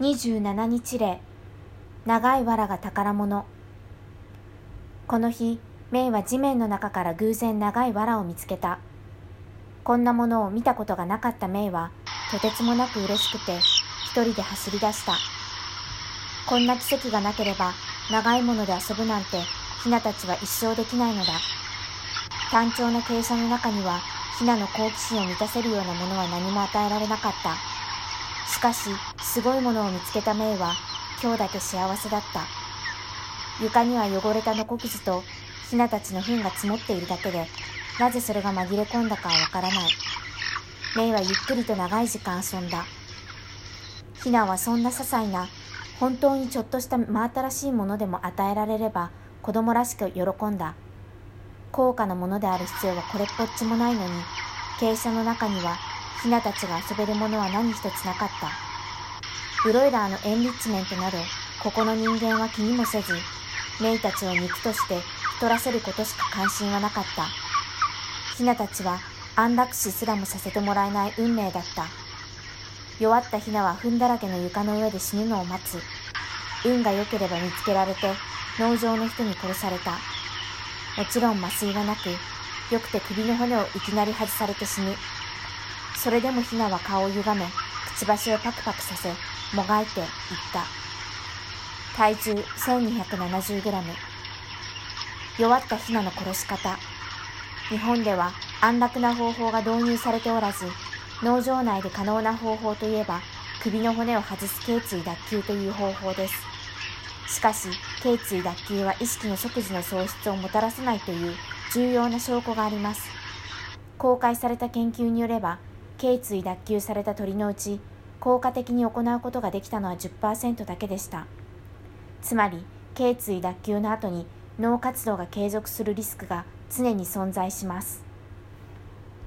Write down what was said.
27日例長い藁が宝物。この日メイは地面の中から偶然長い藁を見つけた。こんなものを見たことがなかったメイはとてつもなく嬉しくて一人で走り出した。こんな奇跡がなければ長いもので遊ぶなんてヒナたちは一生できないのだ。単調な傾斜の中にはヒナの好奇心を満たせるようなものは何も与えられなかった。しかし、すごいものを見つけたメイは、今日だけ幸せだった。床には汚れたノコ傷と、ヒナたちの糞が積もっているだけで、なぜそれが紛れ込んだかはわからない。メイはゆっくりと長い時間遊んだ。ヒナはそんな些細な、本当にちょっとした真新しいものでも与えられれば、子供らしく喜んだ。高価なものである必要はこれっぽっちもないのに、傾斜の中にはヒナたちが遊べるものは何一つなかった。ブロイラーのエンリッチメントなど、ここの人間は気にもせず、メイたちを肉として太らせることしか関心はなかった。ヒナたちは安楽死すらもさせてもらえない運命だった。弱ったヒナは糞だらけの床の上で死ぬのを待つ。運が良ければ見つけられて、農場の人に殺された。もちろん麻酔はなく、よくて首の骨をいきなり外されて死ぬ。それでもヒナは顔を歪め、くちばしをパクパクさせ、もがいて言った。体重 1270g。弱ったヒナの殺し方。日本では安楽な方法が導入されておらず、農場内で可能な方法といえば、首の骨を外す頸椎脱臼という方法です。しかし、頸椎脱臼は意識の即時の喪失をもたらさないという重要な証拠があります。公開された研究によれば、頸椎脱臼された鳥のうち効果的に行うことができたのは10%だけでした。つまり頸椎脱臼の後に脳活動が継続するリスクが常に存在します。